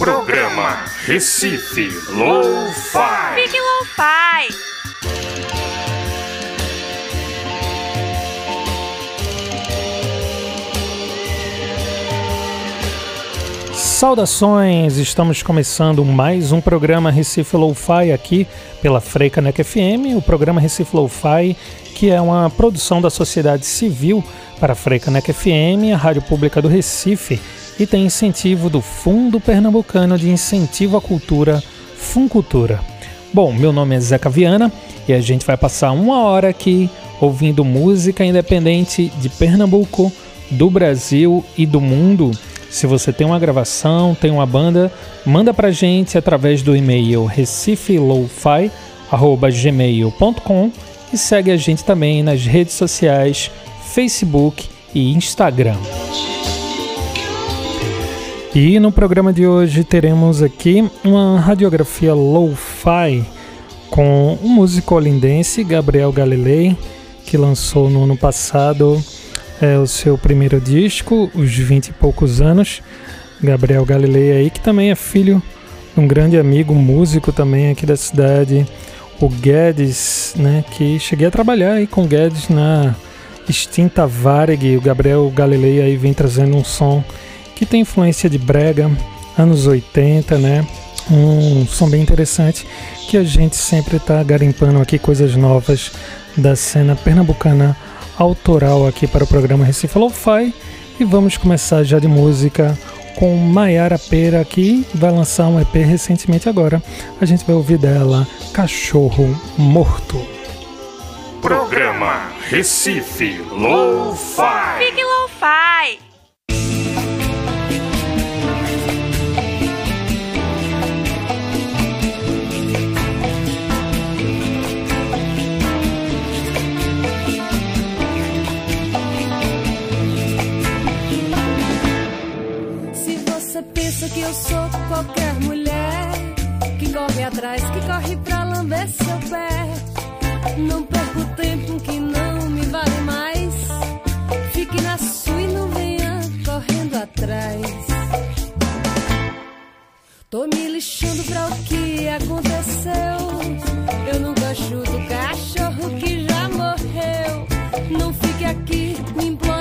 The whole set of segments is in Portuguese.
Programa Recife Low-Fi. Fique Lo-Fi. Saudações! Estamos começando mais um programa Recife Lo-Fi aqui pela Freicanec FM, o programa Recife Lo-Fi, que é uma produção da sociedade civil para a Freicanec FM, a rádio pública do Recife, e tem incentivo do Fundo Pernambucano de Incentivo à Cultura, Funcultura. Bom, meu nome é Zeca Viana e a gente vai passar uma hora aqui ouvindo música independente de Pernambuco, do Brasil e do mundo. Se você tem uma gravação, tem uma banda, manda pra gente através do e-mail recifelofi@gmail.com e segue a gente também nas redes sociais, Facebook e Instagram. E no programa de hoje teremos aqui uma radiografia lo-fi com o músico olindense Gabriel Galilei, que lançou no ano passado é, o seu primeiro disco, os 20 e poucos anos. Gabriel Galilei aí, que também é filho de um grande amigo, músico também aqui da cidade, o Guedes, né? Que cheguei a trabalhar aí com o Guedes na extinta Varig. O Gabriel Galilei aí vem trazendo um som que tem influência de brega, anos 80, né? Um som bem interessante que a gente sempre está garimpando aqui coisas novas da cena pernambucana autoral aqui para o programa Recife Lo-Fi e vamos começar já de música com Maiara Pera que vai lançar um EP recentemente agora. A gente vai ouvir dela Cachorro Morto. Programa Recife Low-Fi. Fique Lo-Fi. Você pensa que eu sou qualquer mulher que corre atrás, que corre pra lamber seu pé, não perco tempo que não me vale mais. Fique na sua e não venha correndo atrás. Tô me lixando pra o que aconteceu. Eu nunca chuto cachorro que já morreu. Não fique aqui me implorando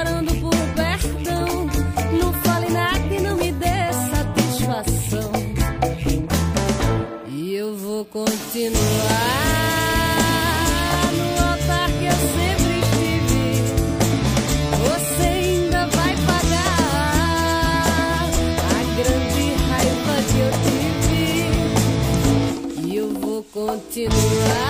continuar no altar que eu sempre estive. Você ainda vai pagar a grande raiva que eu tive. E eu vou continuar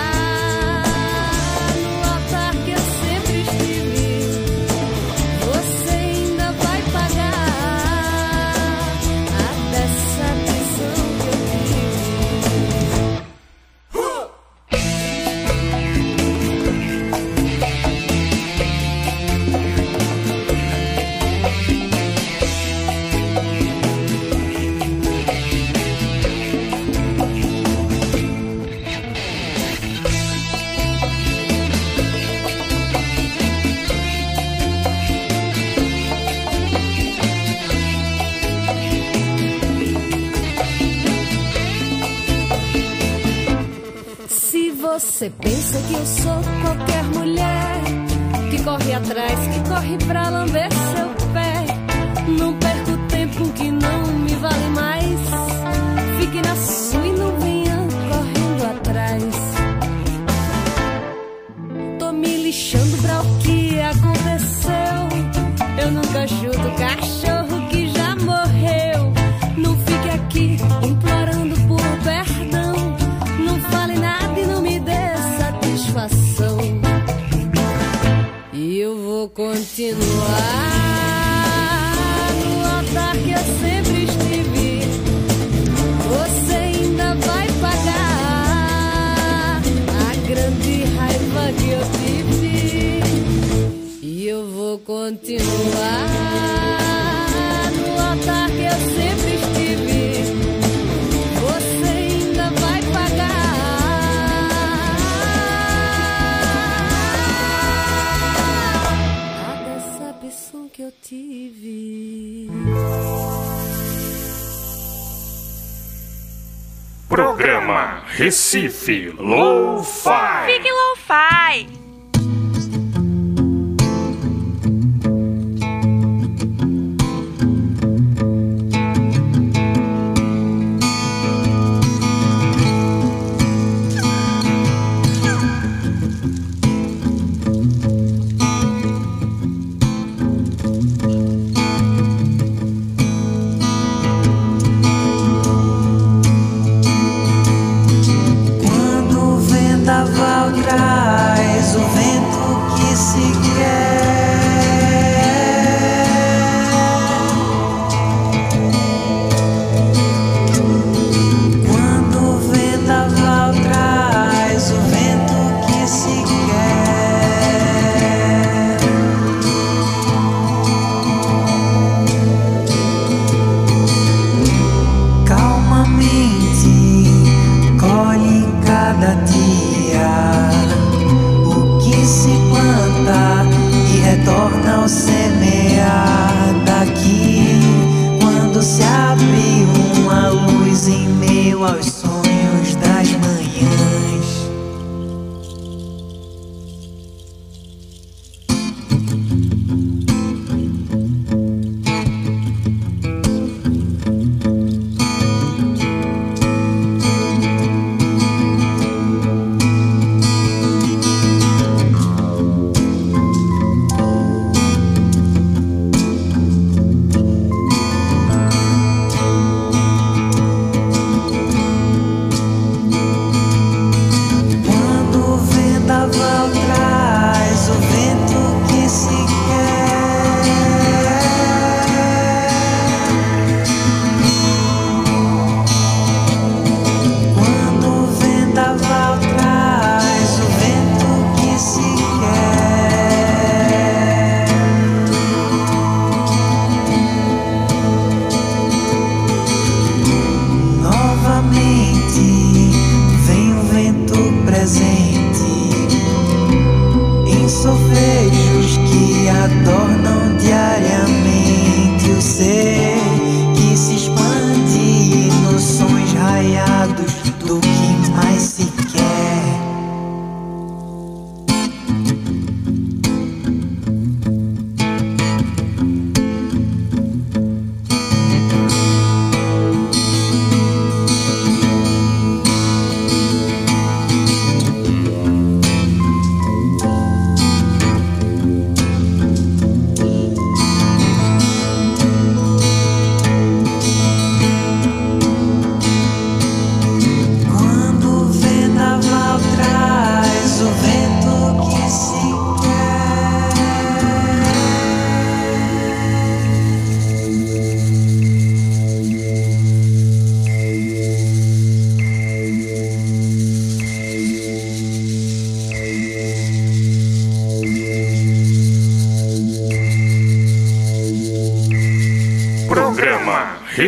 você pensa que eu sou qualquer mulher que corre atrás, que corre pra lamber insinuar no altar que eu sempre estive. Você ainda vai pagar. a dessa essa que eu tive. Programa Recife Lo-Fi.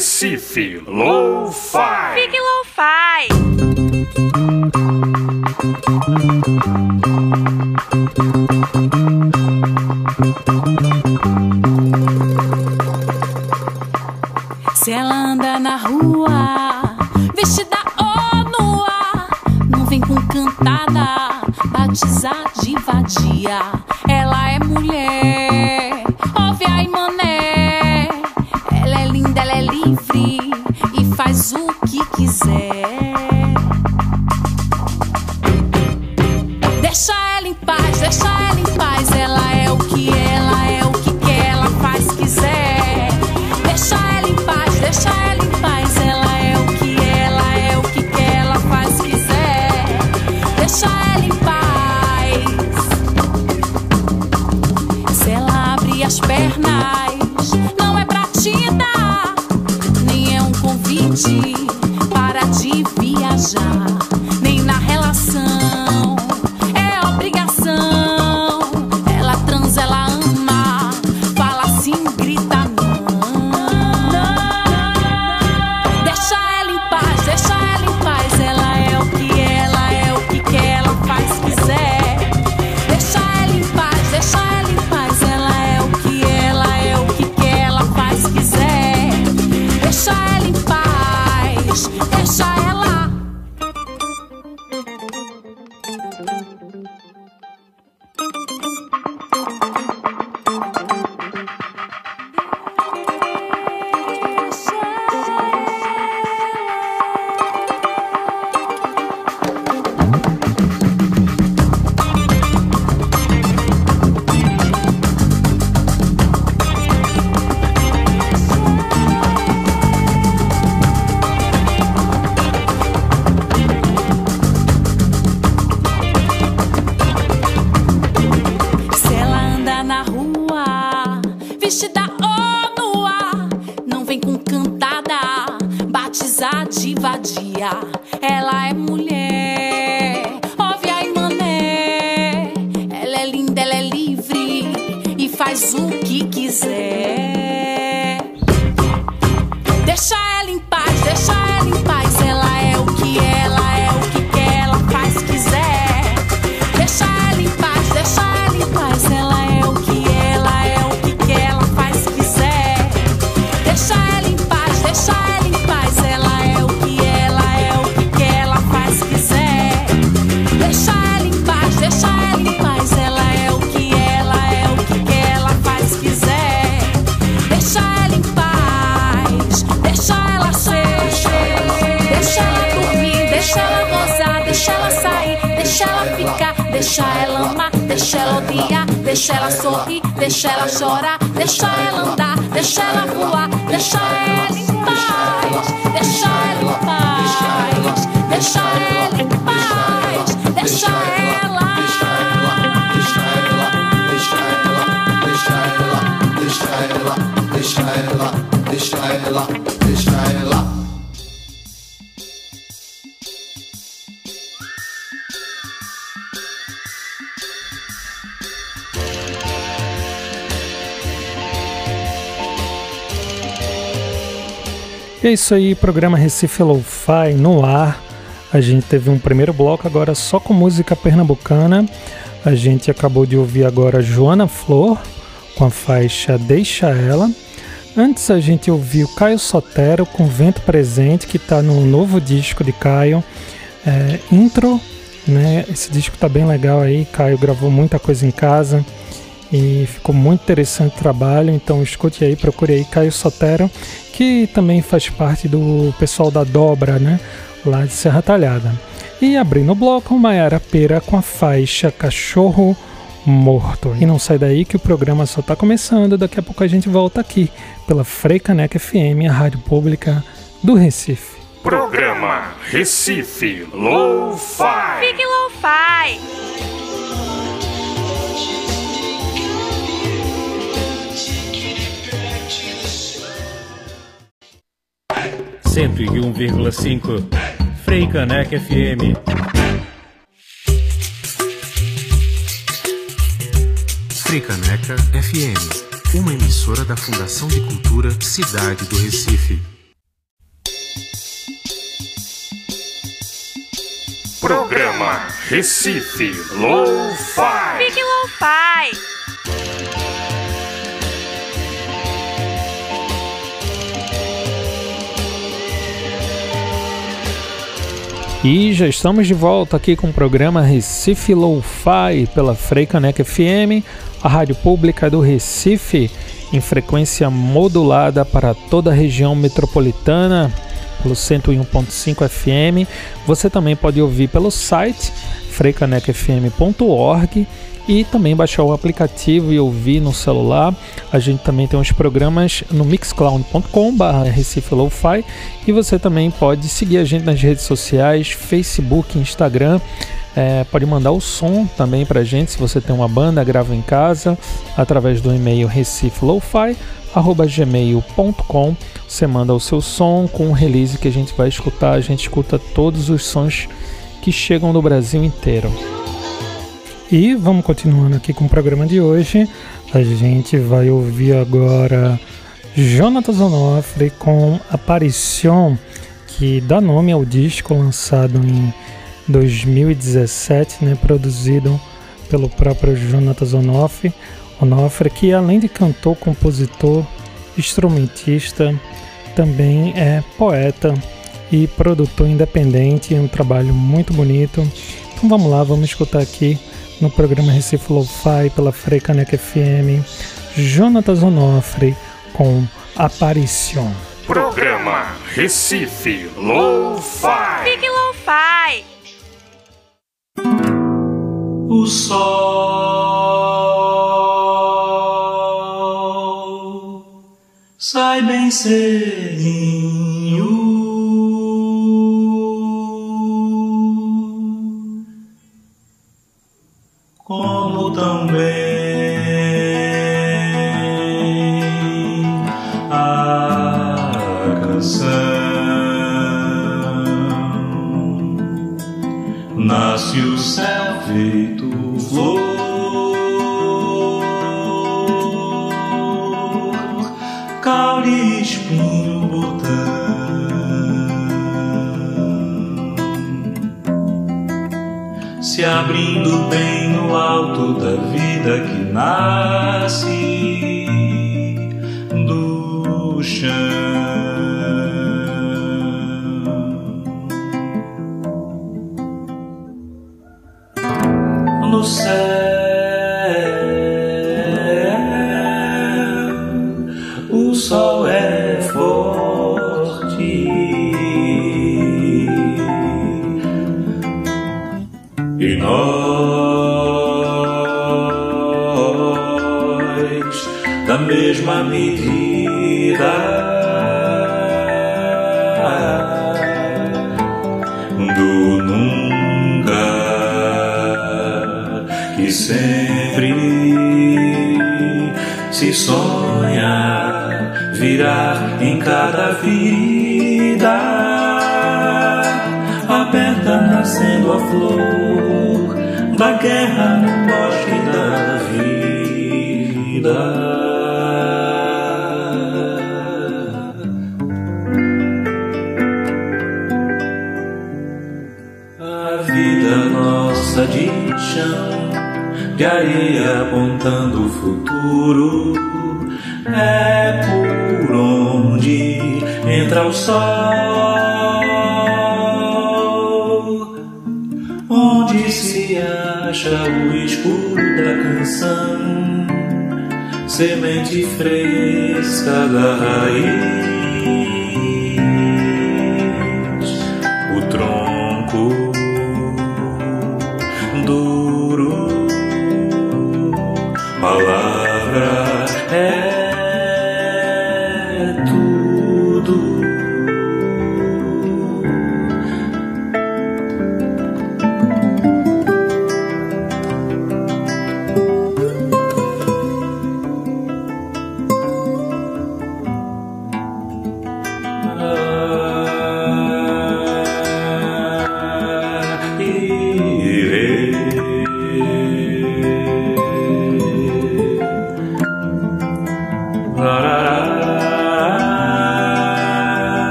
Recife Lo-Fi. Fique Lo-Fi. Se ela anda na rua, vestida ou nua, não vem com cantada, batizada de vadia. E é isso aí, programa Recife Lo-Fi no ar. A gente teve um primeiro bloco agora só com música pernambucana. A gente acabou de ouvir agora Joana Flor com a faixa Deixa Ela. Antes a gente ouviu Caio Sotero com Vento Presente, que está no novo disco de Caio, é, Intro. Né? Esse disco tá bem legal aí. Caio gravou muita coisa em casa e ficou muito interessante o trabalho. Então escute aí, procure aí Caio Sotero, que também faz parte do pessoal da Dobra, né? Lá de Serra Talhada. E abrindo o bloco, Maiara Pera com a faixa Cachorro Morto. E não sai daí que o programa só está começando. Daqui a pouco a gente volta aqui pela Freicaneca FM, a rádio pública do Recife. Programa Recife Lo-Fi. Fique lo-fi. 101,5 Frei Caneca FM. Fricaneca FM, uma emissora da Fundação de Cultura Cidade do Recife. Programa Recife Lo-Fi. Fique lo-fi. E já estamos de volta aqui com o programa Recife Lo-Fi pela Freicaneca FM, a rádio pública do Recife, em frequência modulada para toda a região metropolitana, pelo 101.5 FM. Você também pode ouvir pelo site freicanecafm.org e também baixar o aplicativo e ouvir no celular. A gente também tem uns programas no Lo-Fi e você também pode seguir a gente nas redes sociais, Facebook, Instagram. É, pode mandar o som também pra gente se você tem uma banda, grava em casa, através do e-mail recifelofi.gmail.com Você manda o seu som com um release que a gente vai escutar. A gente escuta todos os sons que chegam do Brasil inteiro. E vamos continuando aqui com o programa de hoje. A gente vai ouvir agora Jonathan Onofre com Aparição, que dá nome ao disco lançado em 2017, né, produzido pelo próprio Jonathan Onofre, Onofre, que além de cantor, compositor, instrumentista, também é poeta e produtor independente, um trabalho muito bonito. Então vamos lá, vamos escutar aqui no programa Recife Lo-Fi pela Freicaneca FM, Jonatas Onofre com Aparição. Programa Recife Lo-Fi. Fique lo-fi. O sol sai bem cedinho, como também é por onde entra o sol, onde se acha o escuro da canção, semente fresca da raiz.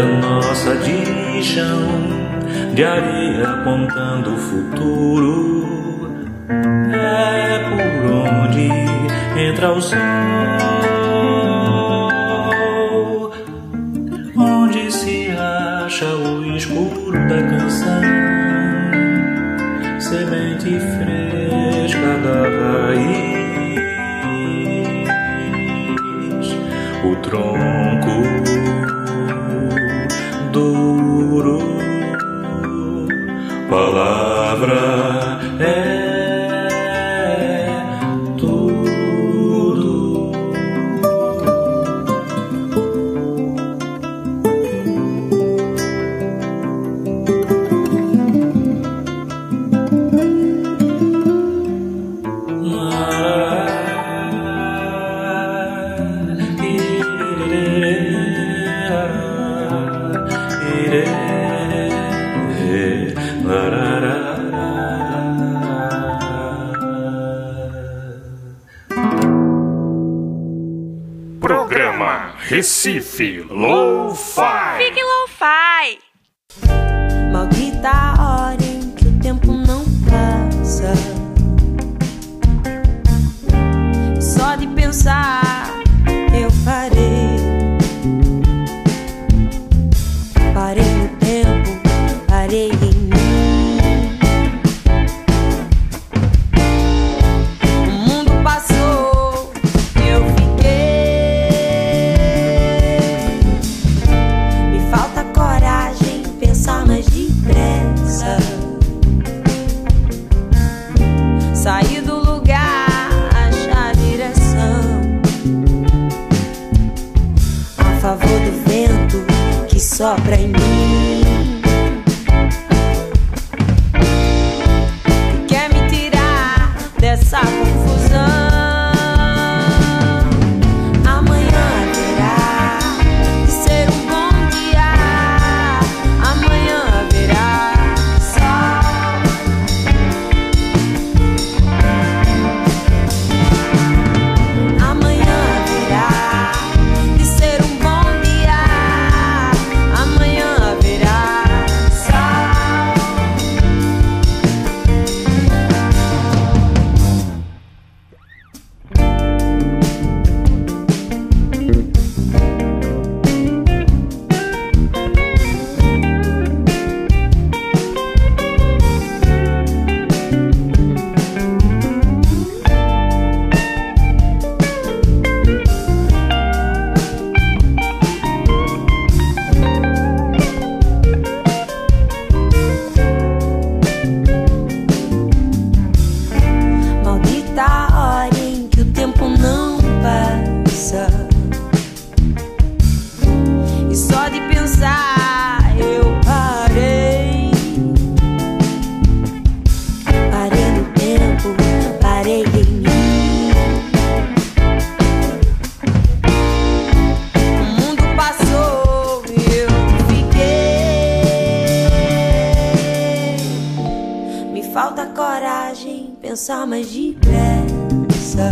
da nossa dirigião de areia apontando o futuro. É por onde entra o sol. See you. Pensar mais depressa.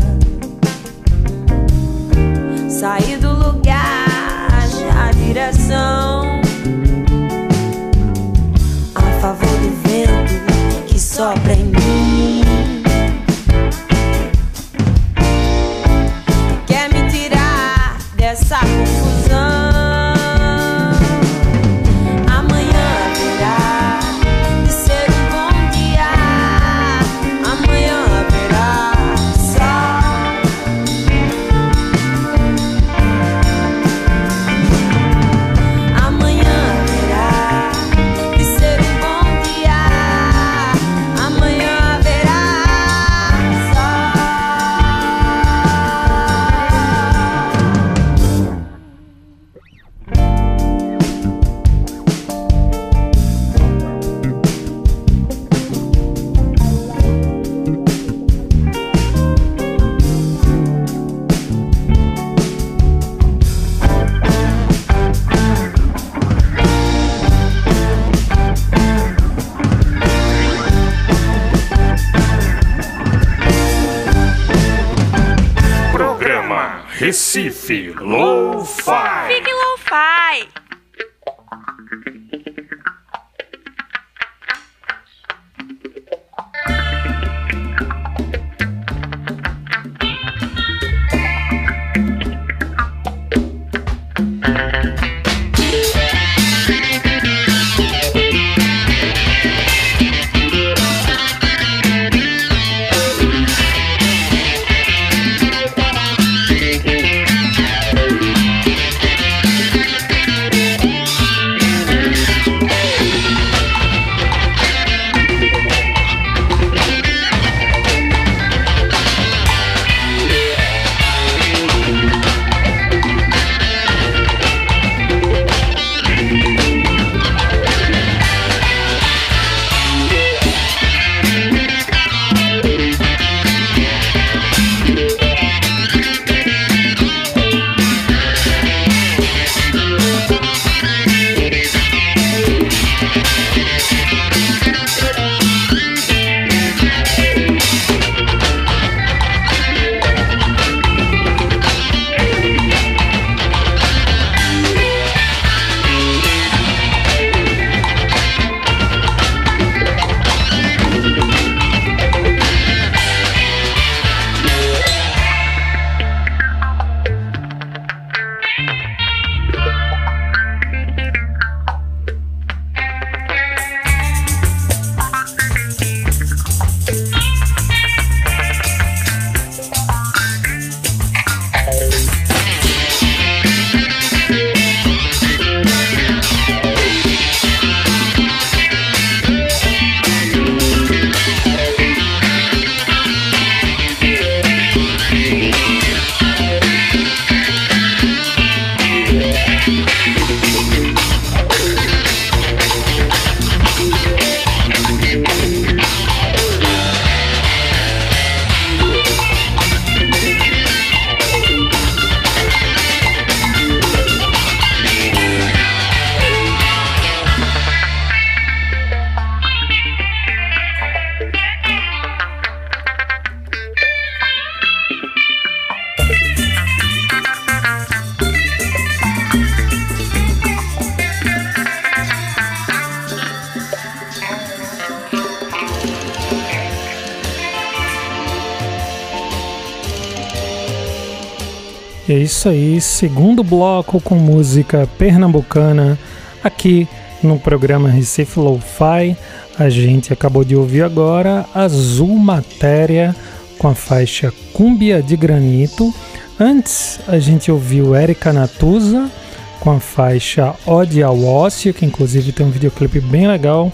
Isso aí, segundo bloco com música pernambucana aqui no programa Recife Lo-Fi. A gente acabou de ouvir agora Azul Matéria com a faixa Cúmbia de Granito. Antes a gente ouviu Erika Natuza com a faixa Ode ao Ócio, que inclusive tem um videoclipe bem legal,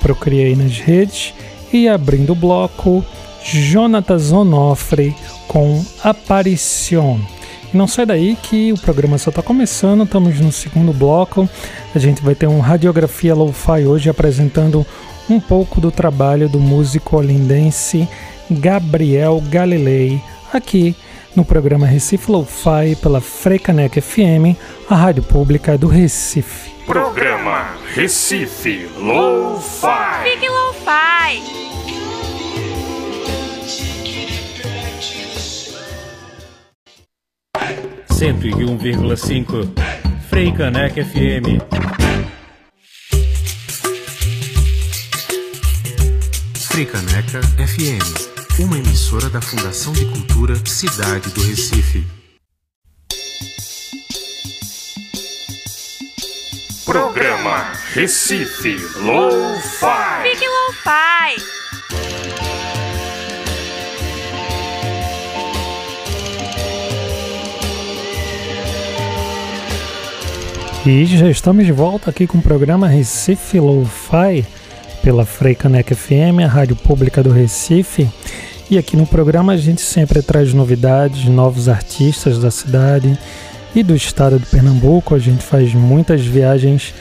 procurei aí nas redes. E abrindo o bloco, Jonatas Onofre com Aparição. E não sai daí que o programa só está começando, estamos no segundo bloco. A gente vai ter um Radiografia Lo-Fi hoje apresentando um pouco do trabalho do músico olindense Gabriel Galilei, aqui no programa Recife Lo-Fi pela Frecanec FM, a rádio pública do Recife. Programa Recife Lo-Fi. Fique Lo-Fi. 101,5 Frei Caneca FM. Caneca FM, uma emissora da Fundação de Cultura Cidade do Recife. Programa Recife Lo-Fi. Fique Lo-Fi. E já estamos de volta aqui com o programa Recife Lo-Fi pela Freicanec FM, a rádio pública do Recife. E aqui no programa a gente sempre traz novidades, novos artistas da cidade e do estado de Pernambuco. A gente faz muitas viagens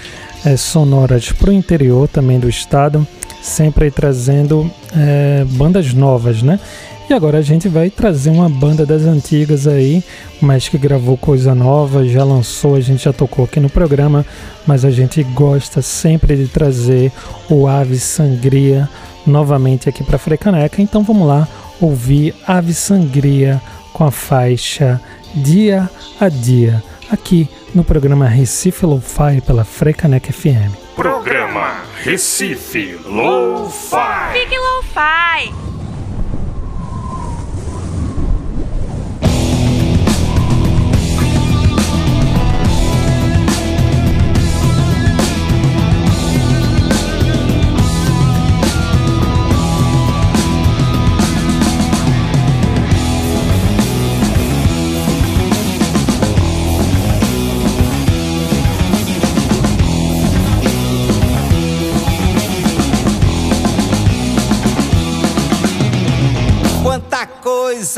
é, sonoras para o interior também do estado, sempre trazendo é, bandas novas, né? E agora a gente vai trazer uma banda das antigas aí, mas que gravou coisa nova, já lançou, a gente já tocou aqui no programa, mas a gente gosta sempre de trazer o Ave Sangria novamente aqui para Frecaneca. Então vamos lá ouvir Ave Sangria com a faixa Dia a Dia, aqui no programa Recife Lo-Fi pela Frecaneca FM. Programa Recife Lo-Fi. Fique Lo-Fi.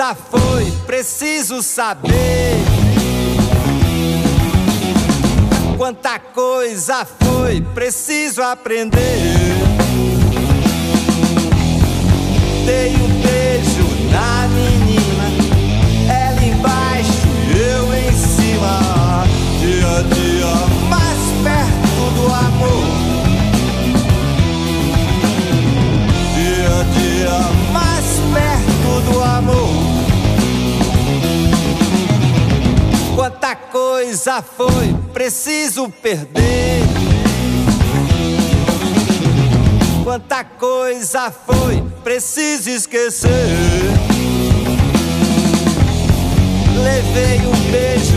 Coisa foi preciso saber. Quanta coisa foi preciso aprender. Dei um beijo na menina, ela embaixo, eu em cima. Dia a dia mais perto do amor. Dia a dia mais perto do amor. Quanta coisa foi preciso perder. Quanta coisa foi preciso esquecer. Levei um beijo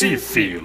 Recife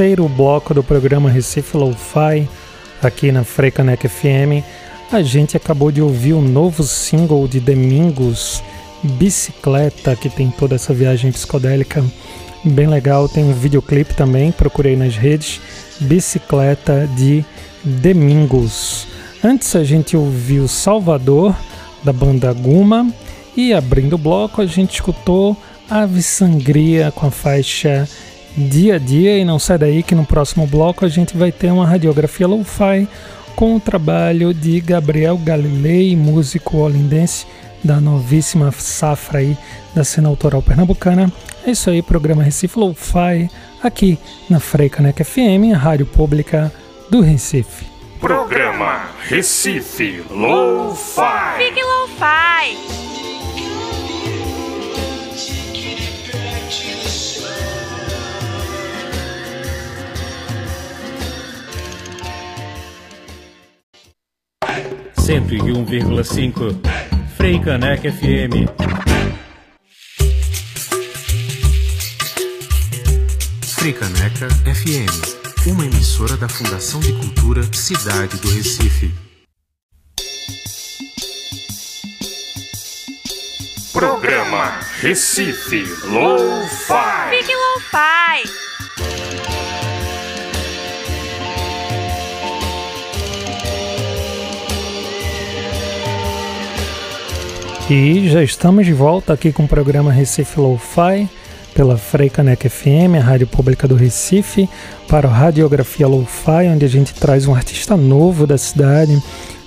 terceiro bloco do programa Recife Lo-Fi, aqui na Frecanec FM. A gente acabou de ouvir o novo single de Domingos, Bicicleta, que tem toda essa viagem psicodélica bem legal. Tem um videoclipe também, procurei nas redes, Bicicleta de Domingos. Antes a gente ouviu Salvador, da banda Guma, e abrindo o bloco a gente escutou Ave Sangria com a faixa dia a dia e não sai daí que no próximo bloco a gente vai ter uma radiografia lo-fi com o trabalho de Gabriel Galilei, músico holindense da novíssima safra aí da cena autoral pernambucana. É isso aí, programa Recife Lo-Fi aqui na Freicanec FM, a rádio pública do Recife. Programa Recife Lo-Fi. Fique Lo-Fi. Cento e um vírgula cinco. Freicanec FM. FM, uma emissora da Fundação de Cultura Cidade do Recife. Programa Recife Lo-Fi. Fique Lo-Fi. E já estamos de volta aqui com o programa Recife Lo-Fi pela Freicanec FM, a rádio pública do Recife, para o Radiografia Lo-Fi, onde a gente traz um artista novo da cidade,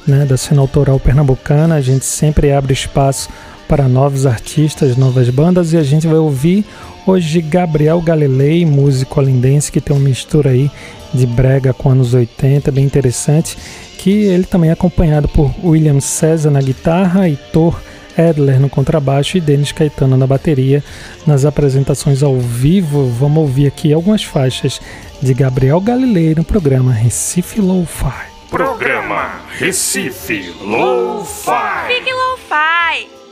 né, da cena autoral pernambucana. A gente sempre abre espaço para novos artistas, novas bandas e a gente vai ouvir hoje Gabriel Galilei, músico alindense que tem uma mistura aí de brega com anos 80, bem interessante, que ele também é acompanhado por William César na guitarra e Thor Edler no contrabaixo e Denis Caetano na bateria. Nas apresentações ao vivo, vamos ouvir aqui algumas faixas de Gabriel Galilei no programa Recife Lo-Fi. Programa Recife Lo-Fi. Fique Lo-Fi.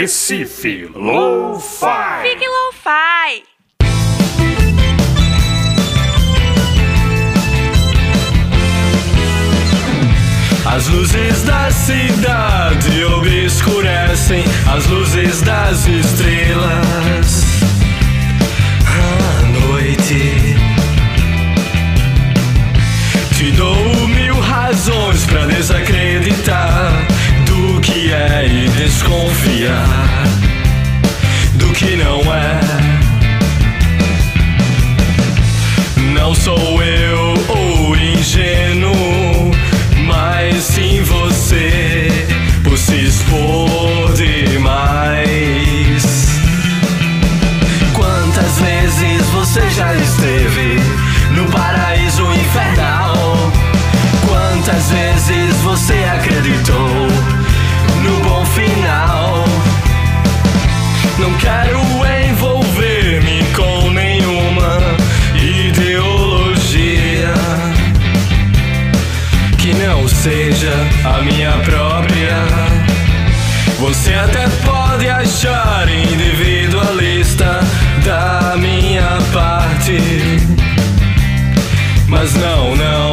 Recife Lo-Fi. Fique Lo-Fi. As luzes da cidade obscurecem as luzes das estrelas. À noite, te dou mil razões pra desacreditar que é e desconfiar do que não é. Não sou eu o ingênuo mas sim você por se expor demais. Quantas vezes você já esteve Não quero envolver-me com nenhuma ideologia que não seja a minha própria. Você até pode achar individualista da minha parte, mas não, não.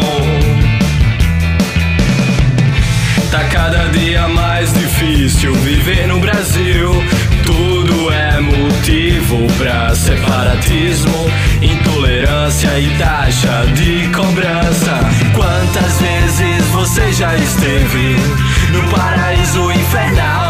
Tá cada dia mais difícil viver no Brasil. Motivo pra separatismo, intolerância e taxa de cobrança. Quantas vezes você já esteve no paraíso infernal?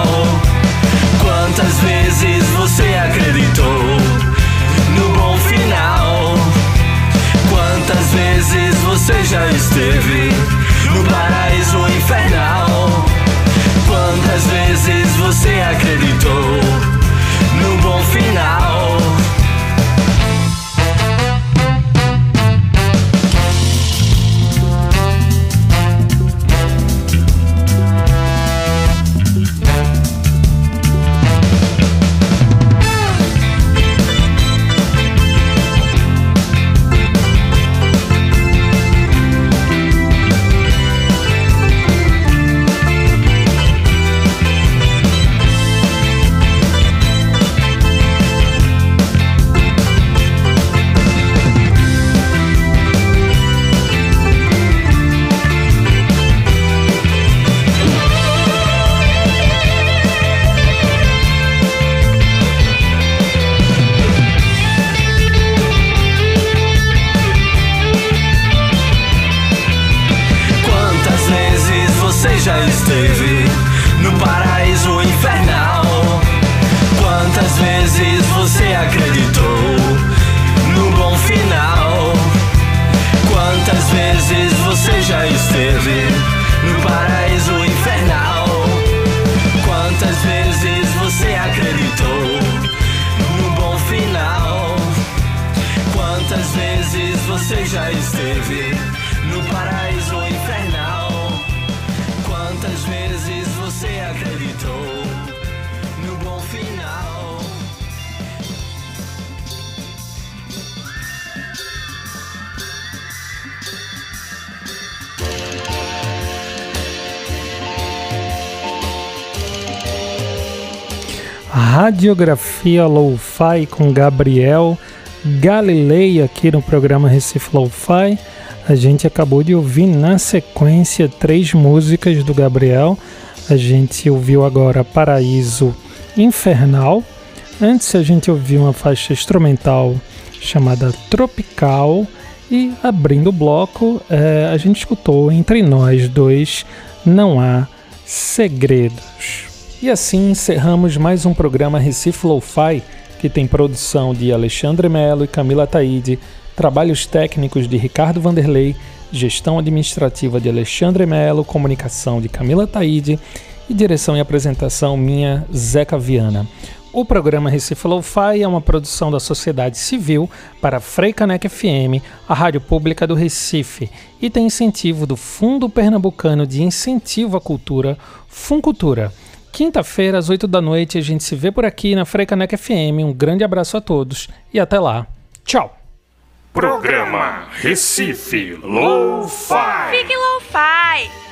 Você já esteve no paraíso infernal? Quantas vezes você acreditou no bom final? Radiografia Lo-Fi com Gabriel Galilei aqui no programa Recife Lo-Fi. A gente acabou de ouvir na sequência três músicas do Gabriel. A gente ouviu agora Paraíso Infernal. Antes a gente ouviu uma faixa instrumental chamada Tropical. E abrindo o bloco, eh, a gente escutou Entre Nós Dois Não Há Segredos. E assim encerramos mais um programa Recife Lo-Fi, que tem produção de Alexandre Melo e Camila Taide, trabalhos técnicos de Ricardo Vanderlei, gestão administrativa de Alexandre Melo, comunicação de Camila Taide e direção e apresentação minha, Zeca Viana. O programa Recife Lo-Fi é uma produção da sociedade civil para Freicanec FM, a rádio pública do Recife, e tem incentivo do Fundo Pernambucano de Incentivo à Cultura, Funcultura. Quinta-feira, às 8 da noite, a gente se vê por aqui na Freicanec FM. Um grande abraço a todos e até lá. Tchau! Programa Recife Lo-Fi. Fique Lo-Fi.